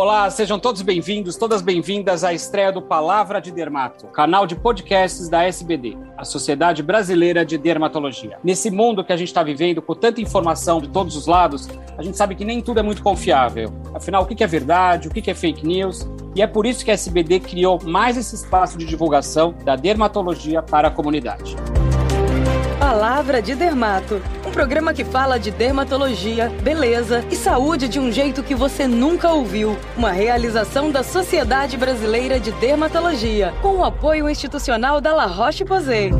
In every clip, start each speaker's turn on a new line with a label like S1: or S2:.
S1: Olá, sejam todos bem-vindos, todas bem-vindas à estreia do Palavra de Dermato, canal de podcasts da SBD, a Sociedade Brasileira de Dermatologia. Nesse mundo que a gente está vivendo, com tanta informação de todos os lados, a gente sabe que nem tudo é muito confiável. Afinal, o que é verdade, o que é fake news? E é por isso que a SBD criou mais esse espaço de divulgação da dermatologia para a comunidade.
S2: Palavra de Dermato, programa que fala de dermatologia, beleza e saúde de um jeito que você nunca ouviu. Uma realização da Sociedade Brasileira de Dermatologia, com o apoio institucional da La Roche-Posay.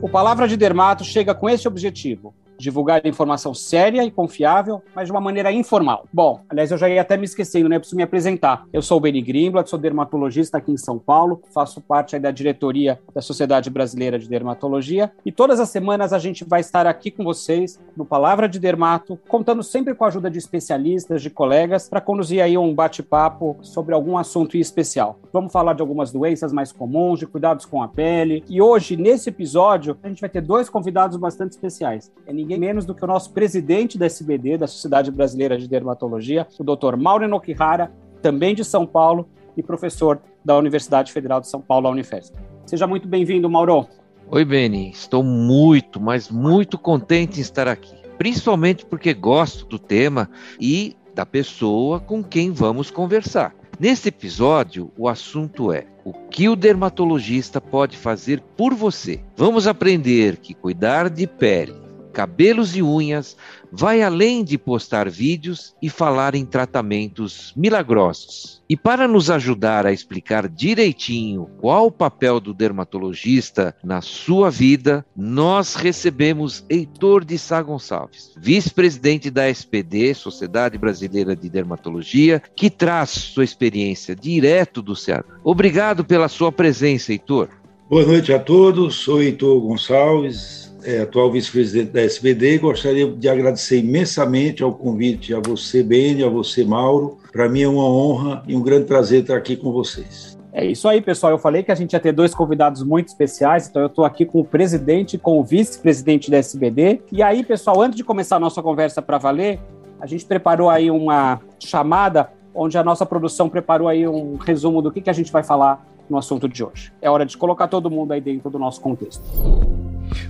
S1: O Palavra de Dermato chega com esse objetivo: divulgar informação séria e confiável, mas de uma maneira informal. Bom, aliás, eu já ia até me esquecendo, né? Eu preciso me apresentar. Eu sou o Beni Grimblad, sou dermatologista aqui em São Paulo, faço parte da diretoria da Sociedade Brasileira de Dermatologia e todas as semanas a gente vai estar aqui com vocês no Palavra de Dermato, contando sempre com a ajuda de especialistas, de colegas, para conduzir aí um bate-papo sobre algum assunto especial. Vamos falar de algumas doenças mais comuns, de cuidados com a pele. E hoje, nesse episódio, a gente vai ter dois convidados bastante especiais. É ninguém menos do que o nosso presidente da SBD, da Sociedade Brasileira de Dermatologia, o Dr. Mauro Nokihara, também de São Paulo e professor da Universidade Federal de São Paulo, a Unifesp. Seja muito bem-vindo, Mauro.
S3: Oi, Beni. Estou muito, mas muito contente em estar aqui, principalmente porque gosto do tema e da pessoa com quem vamos conversar. Neste episódio, o assunto é o que o dermatologista pode fazer por você. Vamos aprender que cuidar de pele cabelos e unhas vai além de postar vídeos e falar em tratamentos milagrosos. E para nos ajudar a explicar direitinho qual o papel do dermatologista na sua vida, nós recebemos Heitor de Sá Gonçalves, vice-presidente da SPD, Sociedade Brasileira de Dermatologia, que traz sua experiência direto do Ceará. Obrigado pela sua presença, Heitor.
S4: Boa noite a todos, sou Heitor Gonçalves, é, atual vice-presidente da SBD, gostaria de agradecer imensamente ao convite a você, Beni, a você, Mauro. Para mim é uma honra e um grande prazer estar aqui com vocês.
S1: É isso aí, pessoal. Eu falei que a gente ia ter dois convidados muito especiais, então eu estou aqui com o presidente e com o vice-presidente da SBD. E aí, pessoal, antes de começar a nossa conversa para valer, a gente preparou aí uma chamada onde a nossa produção preparou aí um resumo do que, que a gente vai falar no assunto de hoje. É hora de colocar todo mundo aí dentro do nosso contexto.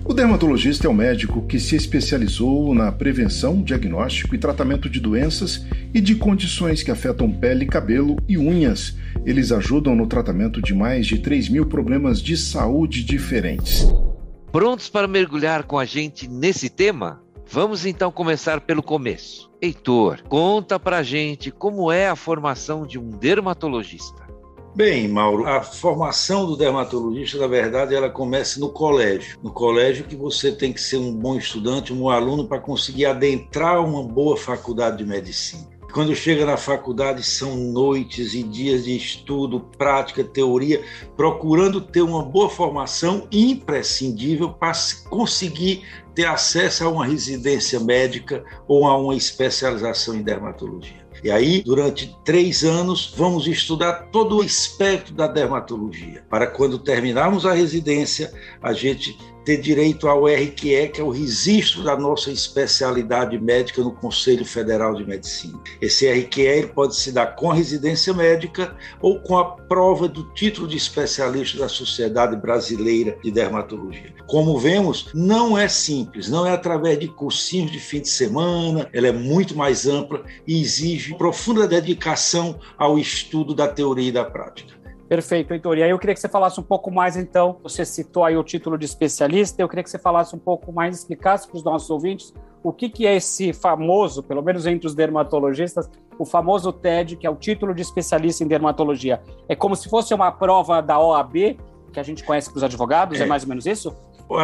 S5: O dermatologista é o médico que se especializou na prevenção, diagnóstico e tratamento de doenças e de condições que afetam pele, cabelo e unhas. Eles ajudam no tratamento de mais de 3 mil problemas de saúde diferentes.
S3: Prontos para mergulhar com a gente nesse tema? Vamos então começar pelo começo. Heitor, conta pra gente como é a formação de um dermatologista.
S4: Bem, Mauro, a formação do dermatologista, na verdade, ela começa no colégio. No colégio que você tem que ser um bom estudante, um bom aluno para conseguir adentrar uma boa faculdade de medicina. Quando chega na faculdade, são noites e dias de estudo, prática, teoria, procurando ter uma boa formação imprescindível para conseguir ter acesso a uma residência médica ou a uma especialização em dermatologia. E aí, durante três anos, vamos estudar todo o espectro da dermatologia, para quando terminarmos a residência, a gente ter direito ao RQE, que é o registro da nossa especialidade médica no Conselho Federal de Medicina. Esse RQE pode se dar com residência médica ou com a prova do título de especialista da Sociedade Brasileira de Dermatologia. Como vemos, não é simples, não é através de cursinhos de fim de semana, ela é muito mais ampla e exige profunda dedicação ao estudo da teoria e da prática.
S1: Perfeito, Heitor. E aí eu queria que você falasse um pouco mais, então, você citou aí o título de especialista, eu queria que você falasse um pouco mais, explicasse para os nossos ouvintes o que, que é esse famoso, pelo menos entre os dermatologistas, o famoso TED, que é o título de especialista em dermatologia. É como se fosse uma prova da OAB, que a gente conhece para os advogados, é. é mais ou menos isso?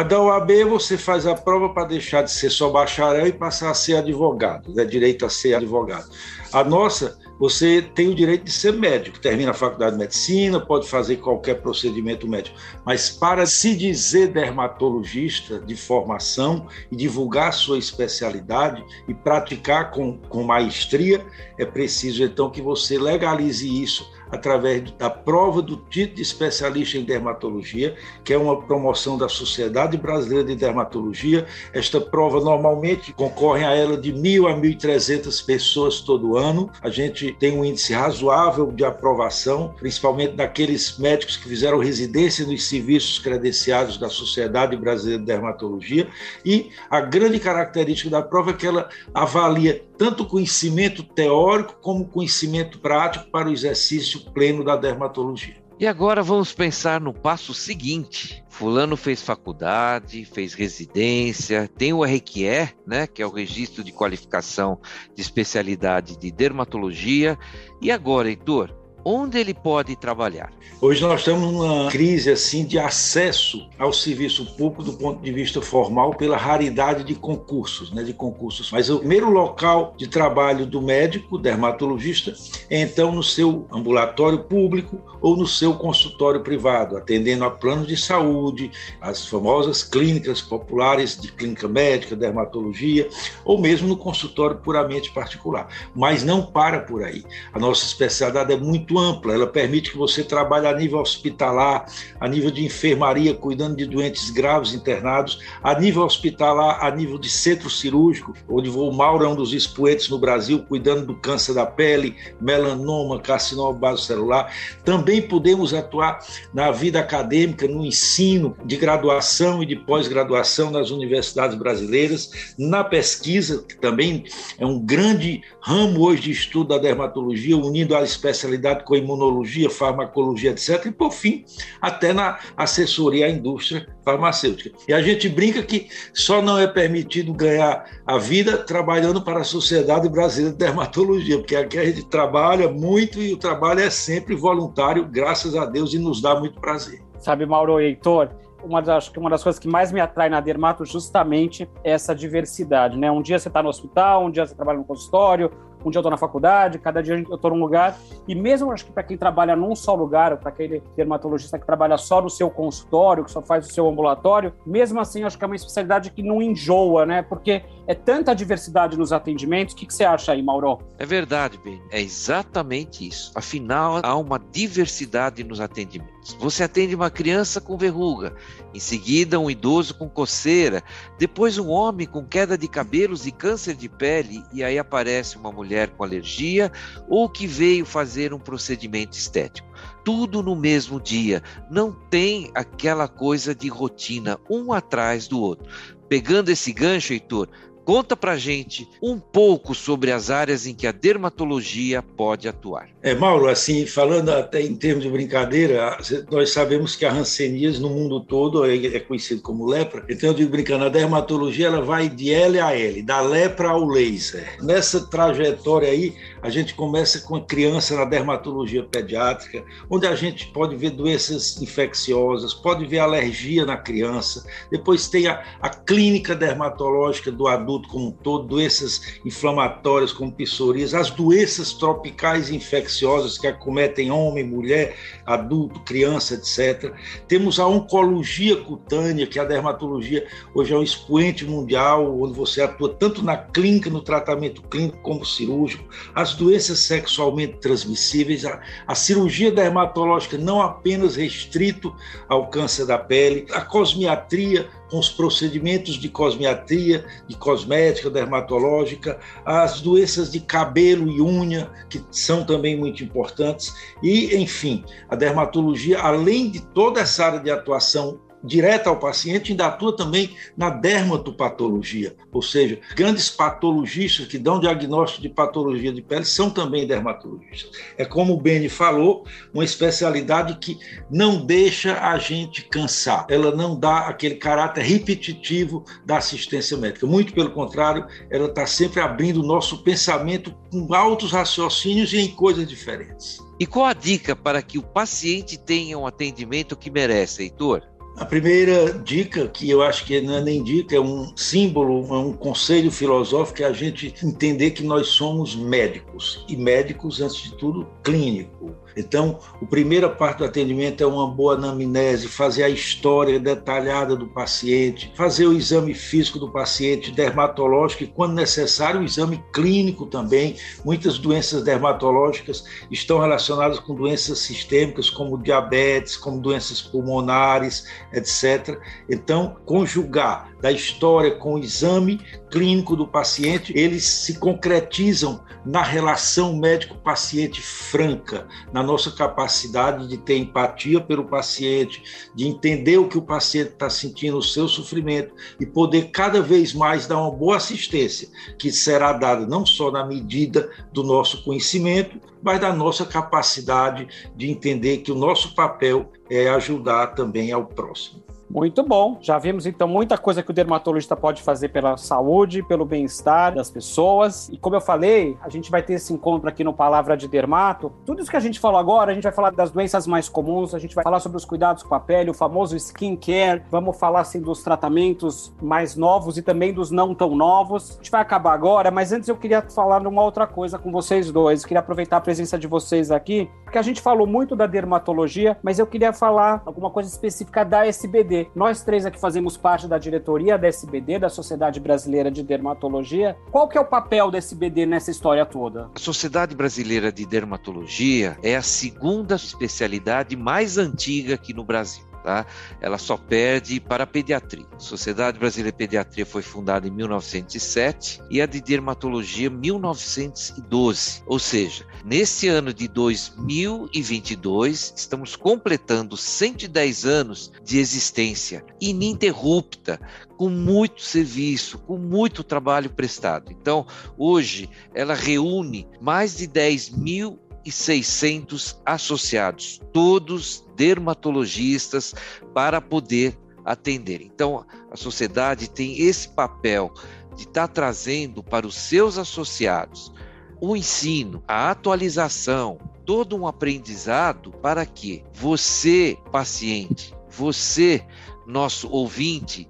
S4: Da OAB você faz a prova para deixar de ser só bacharel e passar a ser advogado, né? direito a ser advogado. A nossa você tem o direito de ser médico, termina a faculdade de medicina, pode fazer qualquer procedimento médico, mas para se dizer dermatologista de formação e divulgar sua especialidade e praticar com, com maestria, é preciso então que você legalize isso através da prova do título de especialista em dermatologia, que é uma promoção da Sociedade Brasileira de Dermatologia. Esta prova normalmente concorrem a ela de mil a mil e trezentas pessoas todo ano. A gente tem um índice razoável de aprovação, principalmente daqueles médicos que fizeram residência nos serviços credenciados da Sociedade Brasileira de Dermatologia. E a grande característica da prova é que ela avalia tanto conhecimento teórico como conhecimento prático para o exercício pleno da dermatologia.
S3: E agora vamos pensar no passo seguinte. Fulano fez faculdade, fez residência, tem o RQE, né, que é o registro de qualificação de especialidade de dermatologia. E agora, Heitor, onde ele pode trabalhar?
S4: Hoje nós estamos numa crise assim de acesso ao serviço público do ponto de vista formal pela raridade de concursos, né, de concursos. Mas o primeiro local de trabalho do médico dermatologista é então no seu ambulatório público ou no seu consultório privado, atendendo a planos de saúde, as famosas clínicas populares de clínica médica, dermatologia, ou mesmo no consultório puramente particular. Mas não para por aí. A nossa especialidade é muito muito ampla, ela permite que você trabalhe a nível hospitalar, a nível de enfermaria, cuidando de doentes graves internados, a nível hospitalar, a nível de centro cirúrgico, onde o Mauro é um dos expoentes no Brasil, cuidando do câncer da pele, melanoma, carcinoma basocelular. Também podemos atuar na vida acadêmica, no ensino de graduação e de pós-graduação nas universidades brasileiras, na pesquisa, que também é um grande ramo hoje de estudo da dermatologia, unindo a especialidade com imunologia, farmacologia, etc. E, por fim, até na assessoria à indústria farmacêutica. E a gente brinca que só não é permitido ganhar a vida trabalhando para a Sociedade Brasileira de Dermatologia, porque aqui a gente trabalha muito e o trabalho é sempre voluntário, graças a Deus, e nos dá muito prazer.
S1: Sabe, Mauro Heitor, uma das, uma das coisas que mais me atrai na Dermato justamente é essa diversidade, né? Um dia você está no hospital, um dia você trabalha no consultório, um dia eu estou na faculdade, cada dia eu estou num lugar. E mesmo acho que para quem trabalha num só lugar, para aquele dermatologista que trabalha só no seu consultório, que só faz o seu ambulatório, mesmo assim acho que é uma especialidade que não enjoa, né? Porque é tanta diversidade nos atendimentos. O que, que você acha aí, Mauro?
S3: É verdade, Ben. É exatamente isso. Afinal, há uma diversidade nos atendimentos. Você atende uma criança com verruga, em seguida um idoso com coceira, depois um homem com queda de cabelos e câncer de pele, e aí aparece uma mulher mulher com alergia ou que veio fazer um procedimento estético. Tudo no mesmo dia, não tem aquela coisa de rotina, um atrás do outro. Pegando esse gancho, Heitor, Conta pra gente um pouco sobre as áreas em que a dermatologia pode atuar.
S4: É, Mauro, assim, falando até em termos de brincadeira, nós sabemos que a hanseníase no mundo todo é, é conhecido como lepra. Então eu digo brincando, a dermatologia ela vai de L a L, da lepra ao laser. Nessa trajetória aí, a gente começa com a criança na dermatologia pediátrica, onde a gente pode ver doenças infecciosas, pode ver alergia na criança. Depois tem a, a clínica dermatológica do adulto como um todo, doenças inflamatórias como psoríase, as doenças tropicais infecciosas que acometem homem, mulher, adulto, criança, etc. Temos a oncologia cutânea, que a dermatologia hoje é um expoente mundial, onde você atua tanto na clínica, no tratamento clínico como cirúrgico, as doenças sexualmente transmissíveis, a, a cirurgia dermatológica não apenas restrito ao câncer da pele, a cosmiatria com os procedimentos de cosmiatria, de cosmética, dermatológica, as doenças de cabelo e unha, que são também muito importantes, e, enfim, a dermatologia, além de toda essa área de atuação direta ao paciente, ainda atua também na dermatopatologia, ou seja, grandes patologistas que dão diagnóstico de patologia de pele são também dermatologistas. É como o Beni falou, uma especialidade que não deixa a gente cansar, ela não dá aquele caráter repetitivo da assistência médica, muito pelo contrário, ela está sempre abrindo o nosso pensamento com altos raciocínios e em coisas diferentes.
S3: E qual a dica para que o paciente tenha um atendimento que merece, Heitor?
S4: A primeira dica, que eu acho que não é nem dica, é um símbolo, é um conselho filosófico, é a gente entender que nós somos médicos. E médicos, antes de tudo, clínico. Então, a primeira parte do atendimento é uma boa anamnese, fazer a história detalhada do paciente, fazer o exame físico do paciente, dermatológico e, quando necessário, o exame clínico também. Muitas doenças dermatológicas estão relacionadas com doenças sistêmicas, como diabetes, como doenças pulmonares, etc. Então, conjugar da história com o exame clínico do paciente, eles se concretizam na relação médico-paciente franca, na nossa capacidade de ter empatia pelo paciente, de entender o que o paciente está sentindo, o seu sofrimento e poder cada vez mais dar uma boa assistência, que será dada não só na medida do nosso conhecimento, mas da nossa capacidade de entender que o nosso papel é ajudar também ao próximo.
S1: Muito bom. Já vimos então muita coisa que o dermatologista pode fazer pela saúde, pelo bem-estar das pessoas. E como eu falei, a gente vai ter esse encontro aqui no Palavra de Dermato. Tudo isso que a gente falou agora, a gente vai falar das doenças mais comuns, a gente vai falar sobre os cuidados com a pele, o famoso skin care. Vamos falar assim dos tratamentos mais novos e também dos não tão novos. A gente vai acabar agora, mas antes eu queria falar uma outra coisa com vocês dois. Eu queria aproveitar a presença de vocês aqui, porque a gente falou muito da dermatologia, mas eu queria falar alguma coisa específica da SBD. Nós três aqui fazemos parte da diretoria da SBD, da Sociedade Brasileira de Dermatologia. Qual que é o papel da SBD nessa história toda?
S3: A Sociedade Brasileira de Dermatologia é a segunda especialidade mais antiga aqui no Brasil. Tá? Ela só perde para a pediatria. A Sociedade Brasileira de Pediatria foi fundada em 1907 e a de dermatologia 1912. Ou seja, nesse ano de 2022 estamos completando 110 anos de existência ininterrupta, com muito serviço, com muito trabalho prestado. Então, hoje ela reúne mais de 10 mil e 600 associados, todos dermatologistas, para poder atender. Então, a sociedade tem esse papel de estar tá trazendo para os seus associados o ensino, a atualização, todo um aprendizado para que você, paciente, você, nosso ouvinte,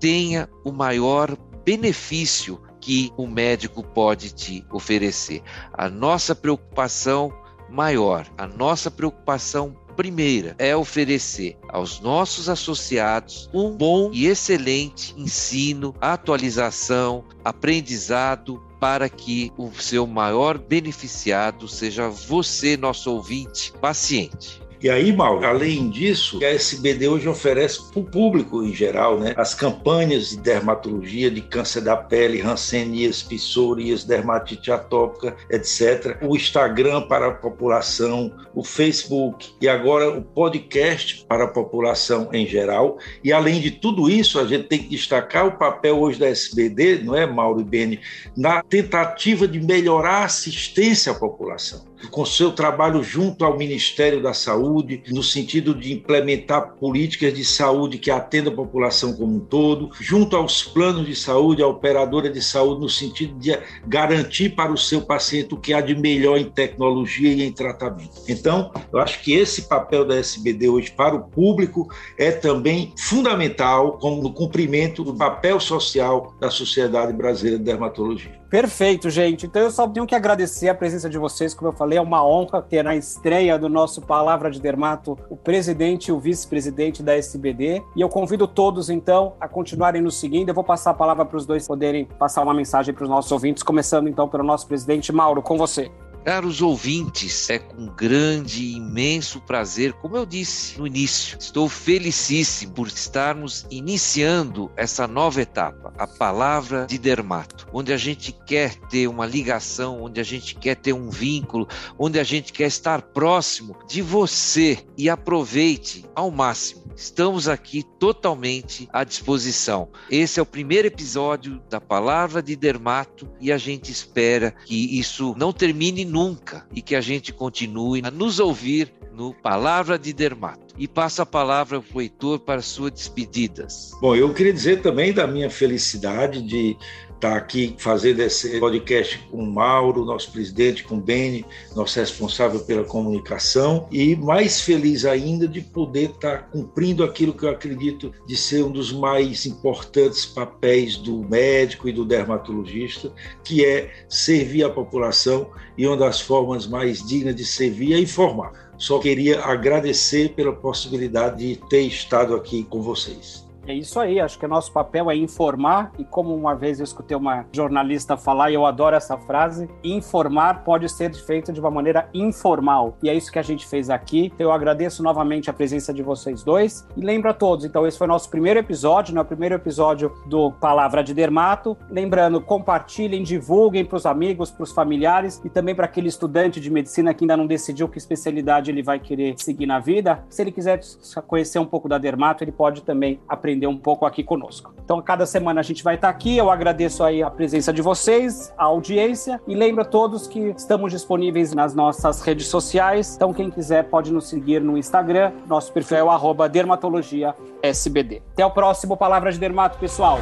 S3: tenha o maior benefício que o médico pode te oferecer. A nossa preocupação maior, a nossa preocupação primeira é oferecer aos nossos associados um bom e excelente ensino, atualização, aprendizado para que o seu maior beneficiado seja você, nosso ouvinte, paciente.
S4: E aí, Mauro, além disso, a SBD hoje oferece para o público em geral, né, as campanhas de dermatologia, de câncer da pele, rancenias, psoríase, dermatite atópica, etc. O Instagram para a população, o Facebook e agora o podcast para a população em geral. E além de tudo isso, a gente tem que destacar o papel hoje da SBD, não é, Mauro e Beni, na tentativa de melhorar a assistência à população com seu trabalho junto ao Ministério da Saúde, no sentido de implementar políticas de saúde que atendam a população como um todo, junto aos planos de saúde, à operadora de saúde, no sentido de garantir para o seu paciente o que há de melhor em tecnologia e em tratamento. Então, eu acho que esse papel da SBD hoje para o público é também fundamental como no cumprimento do papel social da Sociedade Brasileira de Dermatologia.
S1: Perfeito, gente. Então eu só tenho que agradecer a presença de vocês. Como eu falei, é uma honra ter na estreia do nosso Palavra de Dermato o presidente e o vice-presidente da SBD. E eu convido todos, então, a continuarem nos seguindo. Eu vou passar a palavra para os dois poderem passar uma mensagem para os nossos ouvintes, começando então pelo nosso presidente Mauro, com você.
S3: Caros ouvintes, é com grande e imenso prazer, como eu disse no início, estou felicíssimo por estarmos iniciando essa nova etapa, a palavra de Dermato, onde a gente quer ter uma ligação, onde a gente quer ter um vínculo, onde a gente quer estar próximo de você e aproveite ao máximo Estamos aqui totalmente à disposição. Esse é o primeiro episódio da Palavra de Dermato e a gente espera que isso não termine nunca e que a gente continue a nos ouvir no Palavra de Dermato. E passa a palavra para o Heitor para suas despedidas.
S4: Bom, eu queria dizer também da minha felicidade de estar aqui fazendo esse podcast com o Mauro, nosso presidente, com o Beni, nosso responsável pela comunicação, e mais feliz ainda de poder estar cumprindo aquilo que eu acredito de ser um dos mais importantes papéis do médico e do dermatologista, que é servir a população e uma das formas mais dignas de servir é informar. Só queria agradecer pela possibilidade de ter estado aqui com vocês.
S1: É isso aí, acho que o nosso papel é informar, e como uma vez eu escutei uma jornalista falar, e eu adoro essa frase, informar pode ser feito de uma maneira informal. E é isso que a gente fez aqui. Então eu agradeço novamente a presença de vocês dois. E lembro a todos, então esse foi o nosso primeiro episódio, né? o primeiro episódio do Palavra de Dermato. Lembrando, compartilhem, divulguem para os amigos, para os familiares e também para aquele estudante de medicina que ainda não decidiu que especialidade ele vai querer seguir na vida. Se ele quiser conhecer um pouco da Dermato, ele pode também aprender aprender um pouco aqui conosco. Então, cada semana a gente vai estar aqui. Eu agradeço aí a presença de vocês, a audiência e lembro a todos que estamos disponíveis nas nossas redes sociais. Então, quem quiser pode nos seguir no Instagram. Nosso perfil é o dermatologiasbd. Até o próximo Palavra de Dermato, pessoal.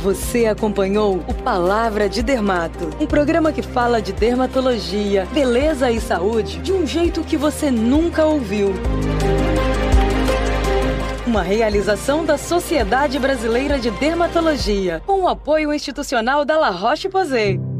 S2: Você acompanhou o Palavra de Dermato, um programa que fala de dermatologia, beleza e saúde de um jeito que você nunca ouviu. Uma realização da Sociedade Brasileira de Dermatologia, com o apoio institucional da La Roche-Posay.